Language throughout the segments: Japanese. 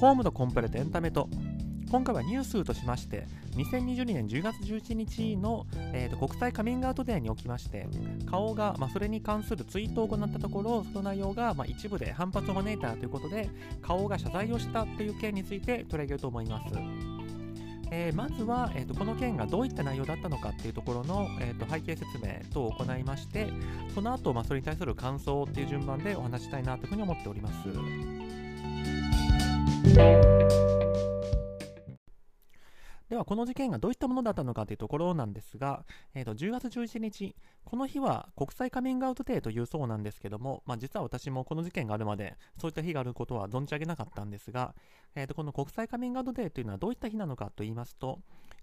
ホームのコンプレとエンタメと今回はニュースとしまして2022年10月11日の、えーと、国際カミングアウトデーにおきまして顔が、まあ、それに関するツイートを行ったところその内容が、まあ、一部で反発を招いたということで顔が謝罪をしたという件について取り上げようと思います。えー、まずは、えーと、この件がどういった内容だったのかっていうところの、えーと、背景説明等を行いましてその後、まあそれに対する感想っていう順番でお話したいなというふうに思っております。ではこの事件がどういったものだったのかというところなんですが、えー、と10月11日、この日は国際カミングアウトデーというそうなんですけども、まあ、実は私もこの事件があるまでそういった日があることは存じ上げなかったんですが、えー、とこの国際カミングアウトデーというのはどういった日なのかと言いますと、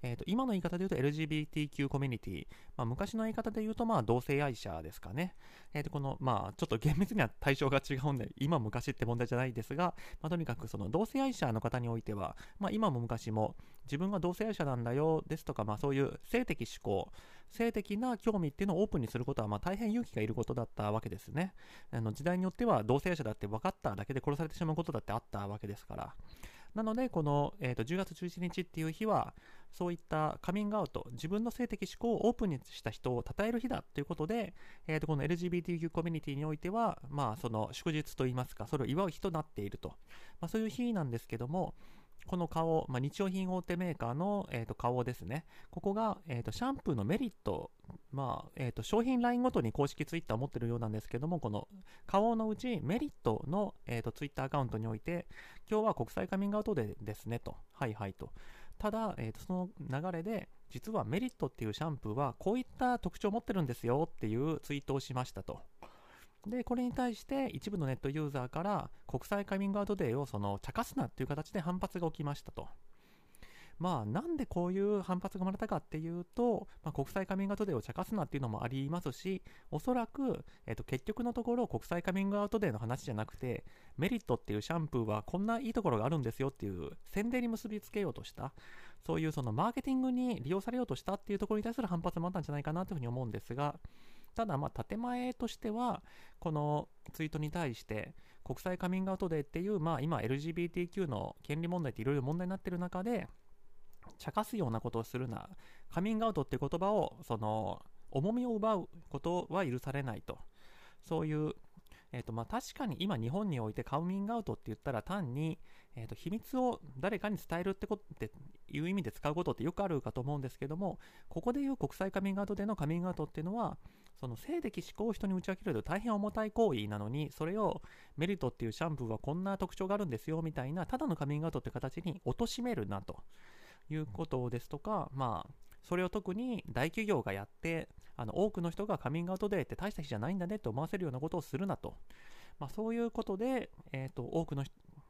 えー、と今の言い方で言うと LGBTQ コミュニティ、まあ、昔の言い方で言うとまあ同性愛者ですかね。えー、とこのまあちょっと厳密には対象が違うんで、今昔って問題じゃないですが、まあ、とにかくその同性愛者の方においては、まあ、今も昔も自分が同性愛者なんだよですとか、まあ、そういう性的思考、性的な興味っていうのをオープンにすることはまあ大変勇気がいることだったわけですね。あの時代によっては同性愛者だって分かっただけで殺されてしまうことだってあったわけですから。なので、この、えー、と10月11日っていう日は、そういったカミングアウト、自分の性的思考をオープンにした人を称える日だということで、えー、とこの LGBTQ コミュニティにおいては、まあ、その祝日といいますか、それを祝う日となっていると、まあ、そういう日なんですけども、この顔、まあ、日用品大手メーカーの、えー、と顔ですね。ここが、えー、とシャンプーのメリット、まあえー、と商品ラインごとに公式ツイッターを持ってるようなんですけども、この顔のうちメリットの、えー、とツイッターアカウントにおいて、今日は国際カミングアウトでですねと。はいはいと。ただ、えー、とその流れで、実はメリットっていうシャンプーはこういった特徴を持ってるんですよっていうツイートをしましたと。で、これに対して一部のネットユーザーから国際カミングアウトデーをその茶化すなっていう形で反発が起きましたと。まあ、なんでこういう反発が生まれたかっていうと、まあ、国際カミングアウトデーを茶化すなっていうのもありますし、おそらく、えっと、結局のところ国際カミングアウトデーの話じゃなくて、メリットっていうシャンプーはこんないいところがあるんですよっていう宣伝に結びつけようとした、そういうそのマーケティングに利用されようとしたっていうところに対する反発もあったんじゃないかなというふうに思うんですが、ただ、まあ、建前としては、このツイートに対して、国際カミングアウトデーっていう、まあ、今 LGBTQ の権利問題っていろいろ問題になってる中で、茶化すようなことをするな、カミングアウトっていう言葉を、その、重みを奪うことは許されないと。そういうえーとまあ、確かに今日本においてカミングアウトって言ったら単に、えー、と秘密を誰かに伝えるってことっていう意味で使うことってよくあるかと思うんですけどもここでいう国際カミングアウトでのカミングアウトっていうのはその性的思考を人に打ち明けると大変重たい行為なのにそれをメリットっていうシャンプーはこんな特徴があるんですよみたいなただのカミングアウトって形に貶めるなということですとかまあそれを特に大企業がやってあの多くの人がカミングアウトデーって大した日じゃないんだねって思わせるようなことをするなと、まあ、そういうことで、えーと、多くの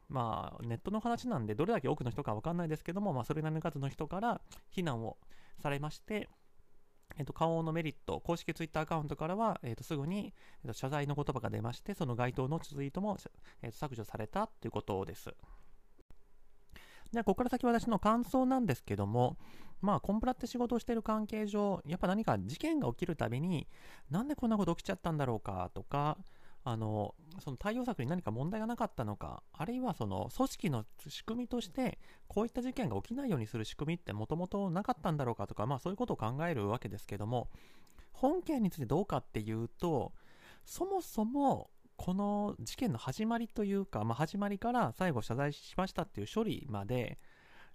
まあ、ネットの話なんでどれだけ多くの人か分かんないですけども、まあ、それなりの数の人から非難をされまして、えっと、顔のメリット、公式ツイッターアカウントからは、えっと、すぐに、えっと、謝罪の言葉が出まして、その該当のツイートも、えっと、削除されたということです。では、ここから先私の感想なんですけども、まあ、コンプラって仕事をしている関係上、やっぱ何か事件が起きるたびに、なんでこんなこと起きちゃったんだろうかとか、あのその対応策に何か問題がなかったのか、あるいはその組織の仕組みとして、こういった事件が起きないようにする仕組みってもともとなかったんだろうかとか、まあ、そういうことを考えるわけですけども、本件についてどうかっていうと、そもそもこの事件の始まりというか、まあ、始まりから最後謝罪しましたっていう処理まで、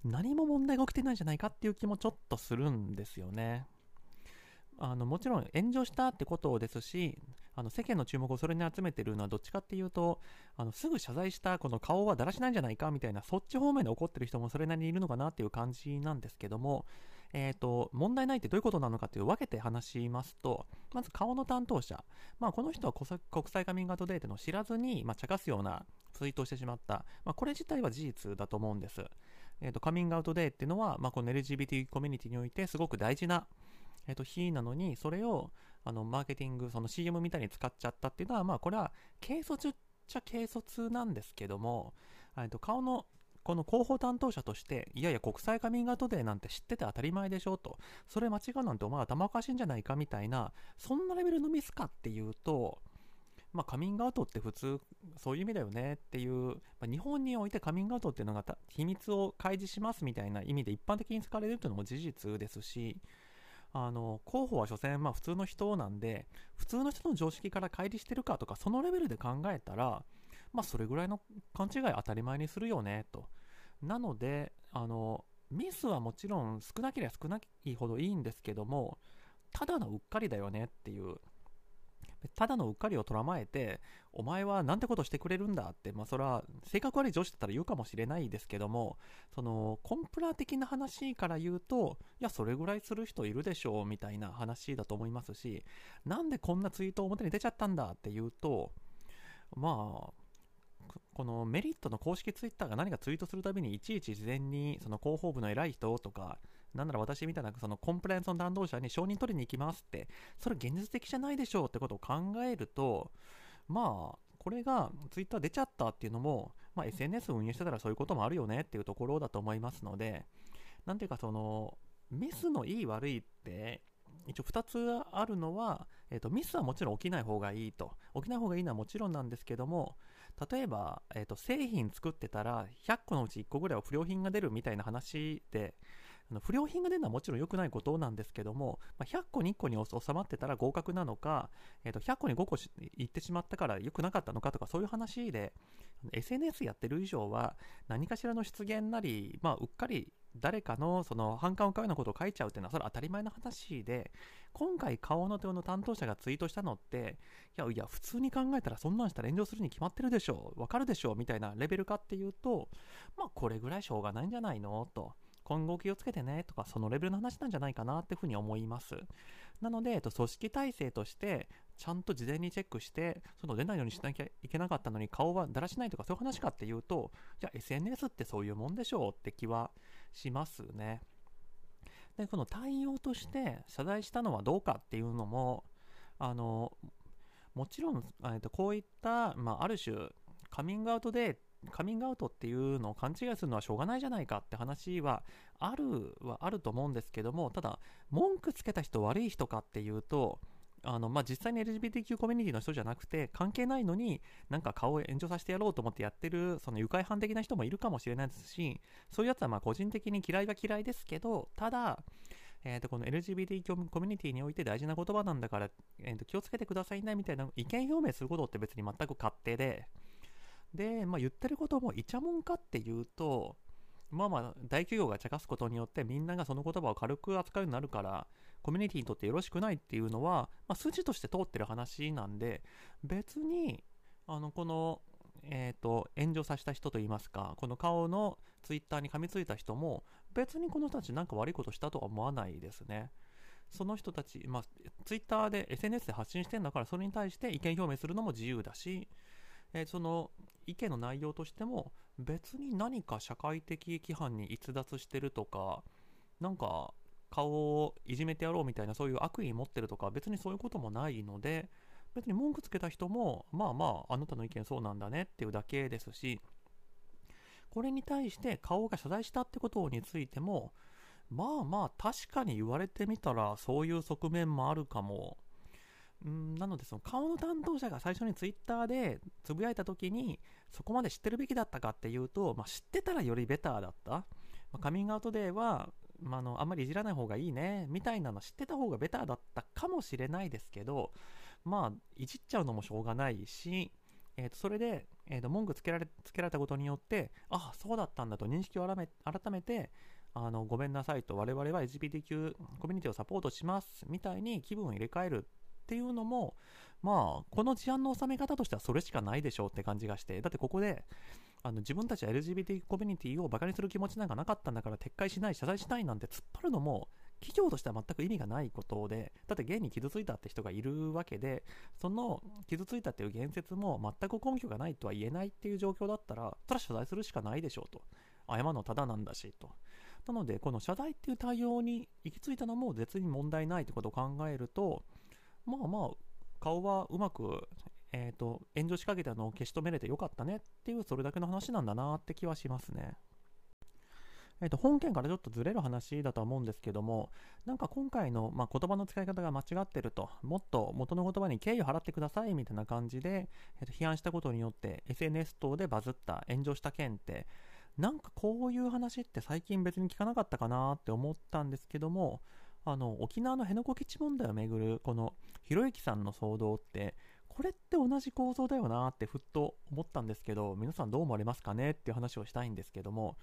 何も問題が起きてないんじゃないかっていう気もちょっとするんですよね。あのもちろん炎上したってことですしあの世間の注目をそれに集めてるのはどっちかっていうとあのすぐ謝罪したこの顔はだらしないんじゃないかみたいなそっち方面で怒ってる人もそれなりにいるのかなっていう感じなんですけども、えーと、問題ないってどういうことなのかという分けて話しますとまず顔の担当者、まあ、この人は国際カミングアウトデータのを知らずに、まあ、茶化すようなツイートをしてしまった、まあ、これ自体は事実だと思うんです。えーと、カミングアウトデーっていうのは、まあ、この LGBT コミュニティにおいてすごく大事な、えーと、日なのに、それをあのマーケティング、その CM みたいに使っちゃったっていうのは、まあ、これは軽率っちゃ軽率なんですけども、えーと顔のこの広報担当者として、いやいや、国際カミングアウトデーなんて知ってて当たり前でしょと、それ間違うなんてお前頭おかしいんじゃないかみたいな、そんなレベルのミスかっていうと、まあ、カミングアウトって普通そういう意味だよねっていう、まあ、日本においてカミングアウトっていうのが秘密を開示しますみたいな意味で一般的に使われるっていうのも事実ですしあの候補は所詮まあ普通の人なんで普通の人の常識から乖離してるかとかそのレベルで考えたらまあそれぐらいの勘違い当たり前にするよねと。なのであのミスはもちろん少なければ少ないほどいいんですけどもただのうっかりだよねっていう。ただのうっかりをとらまえて、お前はなんてことしてくれるんだって、まあそれは性格悪い上司だったら言うかもしれないですけども、そのコンプラ的な話から言うと、いや、それぐらいする人いるでしょうみたいな話だと思いますし、なんでこんなツイート表に出ちゃったんだって言うと、まあ、このメリットの公式ツイッターが何かツイートするたびにいちいち事前にその広報部の偉い人とかなんなら私みたいなそのコンプライアンスの担当者に承認取りに行きますって、それ現実的じゃないでしょうってことを考えると、まあ、これがツイッター出ちゃったっていうのも、まあ、SNS を運営してたらそういうこともあるよねっていうところだと思いますので、なんていうかその、ミスのいい悪いって、一応2つあるのは、えーと、ミスはもちろん起きない方がいいと。起きない方がいいのはもちろんなんですけども、例えば、えーと製品作ってたら100個のうち1個ぐらいは不良品が出るみたいな話で、あの不良品が出るのはもちろん良くないことなんですけども、まあ、100個に1個に収まってたら合格なのか、えー、と100個に5個いってしまったから良くなかったのかとかそういう話で SNS やってる以上は何かしらの出現なり、まあ、うっかり誰かのその反感を買うようなことを書いちゃうっていうのはそれは当たり前の話で今回顔の手の担当者がツイートしたのっていやいや普通に考えたらそんなんしたら炎上するに決まってるでしょわかるでしょみたいなレベルかっていうとまあこれぐらいしょうがないんじゃないの？と。今後気をつけてね。とか、そのレベルの話なんじゃないかなっていうふうに思います。なので、えっと、組織体制として、ちゃんと事前にチェックして、その出ないようにしなきゃいけなかったのに顔はだらしないとかそういう話かっていうと、いや、SNS ってそういうもんでしょうって気はしますね。で、この対応として謝罪したのはどうかっていうのも、あの、もちろん、えっと、こういった、まあ、ある種、カミングアウトでカミングアウトっていうのを勘違いするのはしょうがないじゃないかって話はあるはあると思うんですけどもただ文句つけた人悪い人かっていうとあのまあ、実際に LGBTQ コミュニティの人じゃなくて関係ないのになんか顔を炎上させてやろうと思ってやってるその愉快犯的な人もいるかもしれないですしそういうやつはまあ個人的に嫌いは嫌いですけどただえー、とこの LGBTQ コミュニティにおいて大事な言葉なんだから、えー、と気をつけてくださいねみたいな意見表明することって別に全く勝手で、で、まあ、言ってることもイチャモンかっていうと、まあまあ、大企業が茶化すことによってみんながその言葉を軽く扱うようになるから、コミュニティにとってよろしくないっていうのは、まあ、筋として通ってる話なんで、別に、あの、この、えっ、ー、と、炎上させた人といいますか、この顔のツイッターに噛みついた人も、別にこの人たちなんか悪いことしたとは思わないですね。その人たち、まあ、ツイッターで SNS で発信してんだから、それに対して意見表明するのも自由だし、えー、その意見の内容としても別に何か社会的規範に逸脱してるとかなんか顔をいじめてやろうみたいなそういう悪意持ってるとか別にそういうこともないので別に文句つけた人もまあまああなたの意見そうなんだねっていうだけですしこれに対して顔が謝罪したってことについてもまあまあ確かに言われてみたらそういう側面もあるかも。んなのでその顔の担当者が最初にツイッターでつぶやいた時にそこまで知ってるべきだったかっていうと、まあ、知ってたらよりベターだった、まあ、カミングアウトデーは、まあ、のあんまりいじらない方がいいねみたいなの知ってた方がベターだったかもしれないですけどまあいじっちゃうのもしょうがないしえー、とそれで、えー、と文句つけられつけられたことによってあそうだったんだと認識を改め改めてあのごめんなさいと我々は LGBTQ コミュニティをサポートしますみたいに気分を入れ替えるっていうのも、まあ、この事案の収め方としてはそれしかないでしょうって感じがして、だってここで、あの自分たち LGBT コミュニティをバカにする気持ちなんかなかったんだから撤回しない、謝罪しないなんて突っ張るのも、企業としては全く意味がないことで、だって現に傷ついたって人がいるわけで、その傷ついたっていう言説も全く根拠がないとは言えないっていう状況だったら、それは謝罪するしかないでしょうと。謝るのただなんだしと。なので、この謝罪っていう対応に行き着いたのも絶に問題ないってことを考えると、まあまあ、顔はうまく、えっ、ー、と、炎上しかけたのを消し止めれてよかったねっていう、それだけの話なんだなって気はしますね。えー、と本件からちょっとずれる話だとは思うんですけども、なんか今回の、まあ、言葉の使い方が間違ってると、もっと元の言葉に敬意を払ってくださいみたいな感じで、えー、と批判したことによって SNS 等でバズった、炎上した件って、なんかこういう話って最近別に聞かなかったかなって思ったんですけども、あの沖縄の辺野古基地問題をめぐるこのひろゆきさんの騒動ってこれって同じ構造だよなってふっと思ったんですけど皆さんどう思われますかねっていう話をしたいんですけども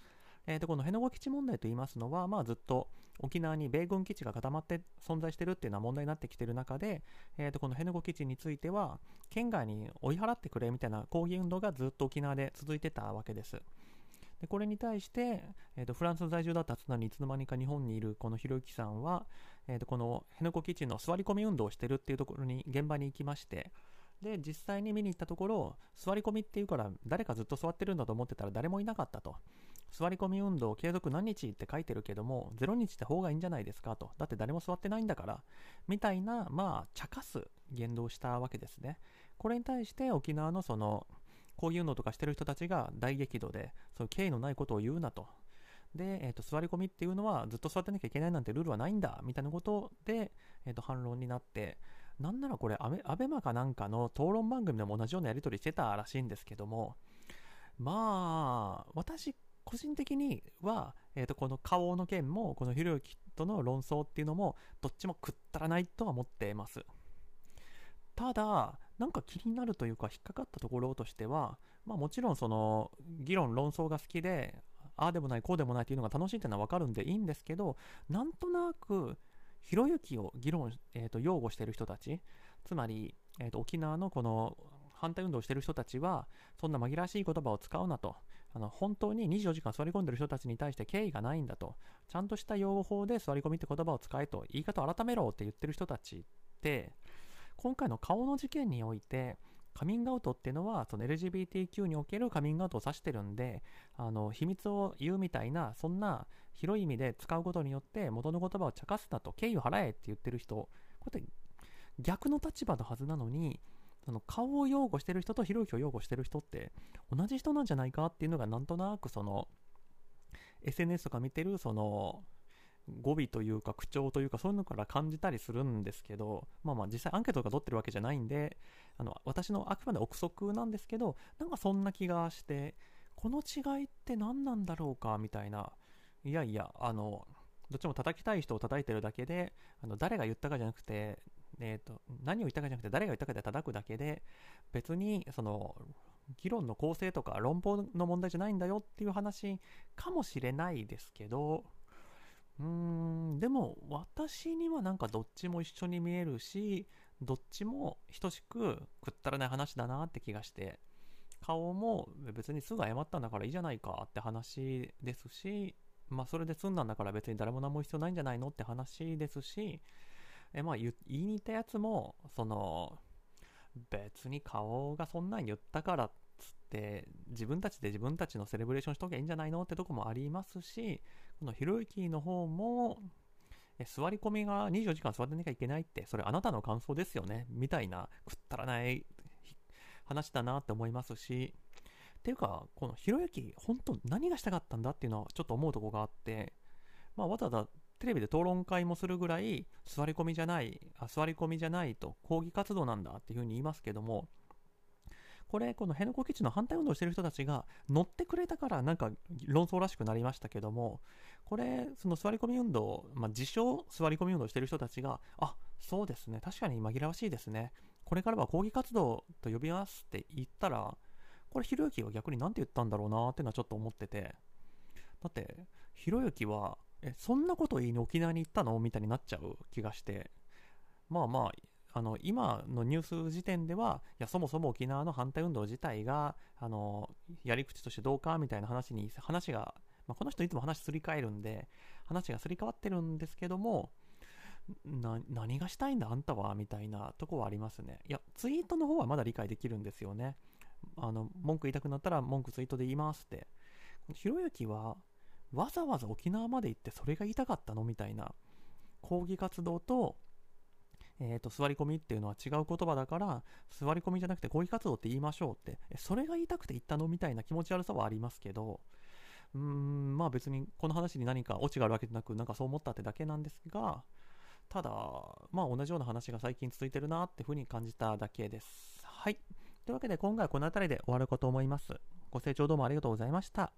えー、とこの辺野古基地問題といいますのは、まあ、ずっと沖縄に米軍基地が固まって存在してるっていうのは問題になってきてる中で、えー、とこの辺野古基地については県外に追い払ってくれみたいな抗議運動がずっと沖縄で続いてたわけです。でこれに対して、えー、とフランス在住だったつなにいつの間にか日本にいるこのひろゆきさんは、えー、とこの辺野古基地の座り込み運動をしてるっていうところに現場に行きましてで実際に見に行ったところ座り込みっていうから誰かずっと座ってるんだと思ってたら誰もいなかったと座り込み運動継続何日って書いてるけども、0日って方がいいんじゃないですかと。だって誰も座ってないんだから。みたいな、まあ、茶化す言動をしたわけですね。これに対して沖縄のその、抗議運動とかしてる人たちが大激怒で、そういう敬意のないことを言うなと。で、えー、と座り込みっていうのはずっと座ってなきゃいけないなんてルールはないんだみたいなことで、えー、と反論になって、なんならこれアベ、アベマかなんかの討論番組でも同じようなやり取りしてたらしいんですけども、まあ、私個人的には、えー、とこの顔の件もこのひろゆきとの論争っていうのもどっちもくったらないとは思っています。ただなんか気になるというか引っかかったところとしては、まあ、もちろんその議論論争が好きでああでもないこうでもないっていうのが楽しいっていうのは分かるんでいいんですけどなんとなくひろゆきを議論、えー、と擁護している人たちつまり、えー、と沖縄のこの反対運動をしている人たちはそんな紛らわしい言葉を使うなと。あの本当に24時間座り込んでいる人たちに対して敬意がないんだと、ちゃんとした用法で座り込みって言葉を使えと、言い方を改めろって言ってる人たちって、今回の顔の事件において、カミングアウトっていうのは、その LGBTQ におけるカミングアウトを指してるんで、あの、秘密を言うみたいな、そんな広い意味で使うことによって、元の言葉を茶化すなと、敬意を払えって言ってる人、こうやって逆の立場のはずなのに、その顔を擁護してる人とひろゆきを擁護してる人って同じ人なんじゃないかっていうのがなんとなくその SNS とか見てるその語尾というか口調というかそういうのから感じたりするんですけどまあまあ実際アンケートとか取ってるわけじゃないんであの私のあくまで憶測なんですけどなんかそんな気がしてこの違いって何なんだろうかみたいな。いやいやあのどっちも叩きたい人を叩いてるだけであの誰が言ったかじゃなくてえーと、何を言ったかじゃなくて誰が言ったかで叩くだけで別にその議論の構成とか論法の問題じゃないんだよっていう話かもしれないですけどうーんでも私にはなんかどっちも一緒に見えるしどっちも等しくくったらない話だなって気がして顔も別にすぐ謝ったんだからいいじゃないかって話ですしまあそれで済んだんだから別に誰も何も必要ないんじゃないのって話ですしえまあ言いに行ったやつもその別に顔がそんなん言ったからっつって自分たちで自分たちのセレブレーションしときゃいいんじゃないのってとこもありますしこのひろゆきの方もえ座り込みが24時間座ってなきゃいけないってそれあなたの感想ですよね。みたいなくったらない話だなって思いますし。っていうかこのひろゆき本当何がしたかったんだっていうのはちょっと思うとこがあって。まあわざわざテレビで討論会もするぐらい座り込みじゃないあ座り込みじゃないと抗議活動なんだっていうふうに言いますけどもこれこの辺野古基地の反対運動してる人たちが乗ってくれたからなんか論争らしくなりましたけどもこれその座り込み運動、まあ、自称座り込み運動してる人たちがあそうですね。確かに紛らわしいですね。これからは抗議活動と呼びますって言ったらこれひろゆきは逆に何て言ったんだろうなっていうのはちょっと思ってて。だってひろゆきはえそんなこと言いに沖縄に行ったのみたいになっちゃう気がして。まあまああの今のニュース時点ではいやそもそも沖縄の反対運動自体があのやり口としてどうかみたいな話に話が、まあ、この人いつも話すり替えるんで話がすり替わってるんですけども何がしたいんだあんたはみたいなとこはありますね。いやツイートの方はまだ理解できるんですよね。あの文句言いたくなったら文句ツイートで言いますって。ひろゆきはわざわざ沖縄まで行ってそれが言いたかったのみたいな抗議活動と,、えーと、座り込みっていうのは違う言葉だから座り込みじゃなくて抗議活動って言いましょうってそれが言いたくて言ったのみたいな気持ち悪さはありますけどうーん、まあ別にこの話に何かオチがあるわけじゃなく、なんかそう思ったってだけなんですが、ただ、まあ同じような話が最近続いてるなっていうふうに感じただけです。はい。というわけで今回はこの辺りで終わるかと思います。ご清聴どうもありがとうございました。